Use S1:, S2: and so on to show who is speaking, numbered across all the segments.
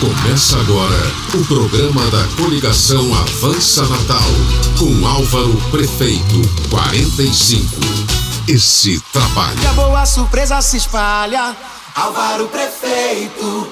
S1: Começa agora o programa da coligação Avança Natal, com Álvaro Prefeito 45. Esse trabalho.
S2: E a boa surpresa se espalha, Álvaro Prefeito.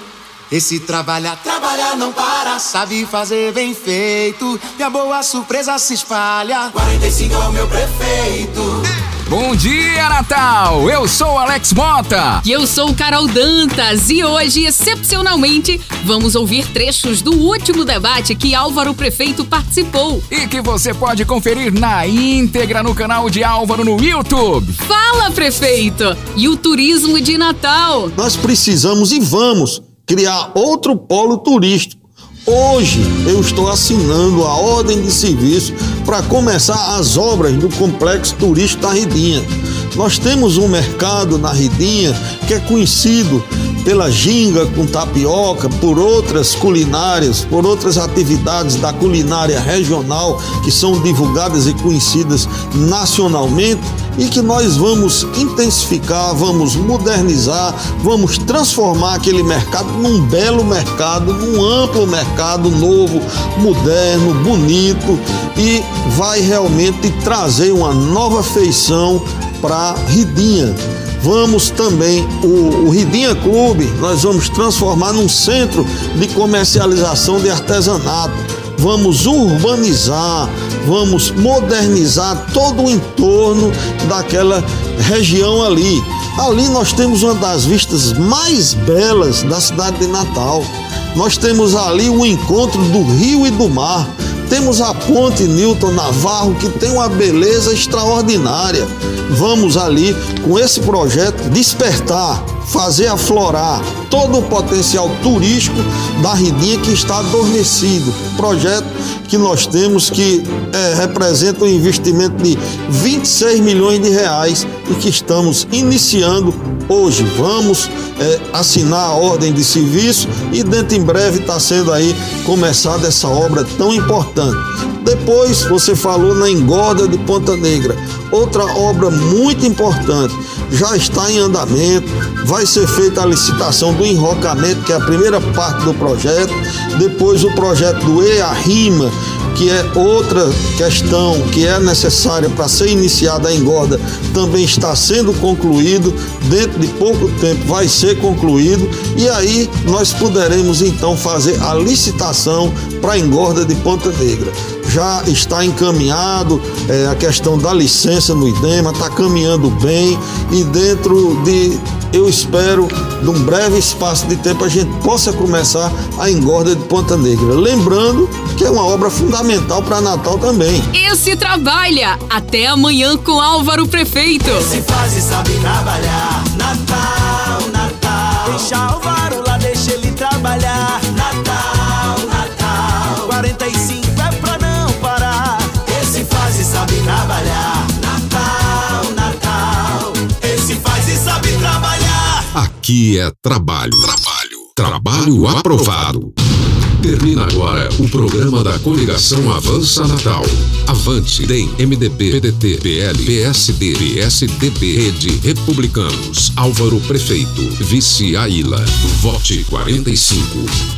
S2: Esse trabalha, trabalha, não para, sabe fazer bem feito. E a boa surpresa se espalha, 45 é o meu prefeito.
S3: Bom dia, Natal! Eu sou Alex Mota.
S4: E eu sou Carol Dantas. E hoje, excepcionalmente, vamos ouvir trechos do último debate que Álvaro Prefeito participou.
S3: E que você pode conferir na íntegra no canal de Álvaro no YouTube.
S4: Fala, Prefeito! E o turismo de Natal?
S5: Nós precisamos e vamos criar outro polo turístico. Hoje eu estou assinando a ordem de serviço para começar as obras do complexo turístico da Ridinha. Nós temos um mercado na Ridinha que é conhecido pela ginga com tapioca, por outras culinárias, por outras atividades da culinária regional que são divulgadas e conhecidas nacionalmente e que nós vamos intensificar, vamos modernizar, vamos transformar aquele mercado num belo mercado, num amplo mercado novo, moderno, bonito e vai realmente trazer uma nova feição para Ridinha. Vamos também, o, o Ridinha Clube, nós vamos transformar num centro de comercialização de artesanato. Vamos urbanizar, vamos modernizar todo o entorno daquela região ali. Ali nós temos uma das vistas mais belas da cidade de Natal. Nós temos ali o encontro do rio e do mar. Temos a ponte Newton Navarro, que tem uma beleza extraordinária. Vamos ali, com esse projeto, despertar, fazer aflorar todo o potencial turístico da Ridinha que está adormecido. Projeto que nós temos que é, representa um investimento de 26 milhões de reais e que estamos iniciando hoje. Vamos é, assinar a ordem de serviço e dentro em breve está sendo aí começada essa obra tão importante. Depois você falou na engorda de Ponta Negra, outra obra muito importante, já está em andamento, vai ser feita a licitação do enrocamento, que é a primeira parte do projeto, depois o projeto do EA-RIMA, que é outra questão que é necessária para ser iniciada a engorda, também está sendo concluído, dentro de pouco tempo vai ser concluído, e aí nós poderemos então fazer a licitação para a engorda de Ponta Negra. Já está encaminhado é, a questão da licença no IDEMA, está caminhando bem e dentro de eu espero, num breve espaço de tempo, a gente possa começar a engorda de Ponta Negra. Lembrando que é uma obra fundamental para Natal também.
S4: Esse trabalha! Até amanhã com Álvaro Prefeito.
S2: Se faz e sabe trabalhar, Natal,
S1: Aqui é trabalho. Trabalho. Trabalho aprovado. Termina agora o programa da coligação Avança Natal. Avante, DEM, MDB, PDT, PL, PSD, PSDB, Rede, Republicanos, Álvaro Prefeito, Vice Aila. Vote 45.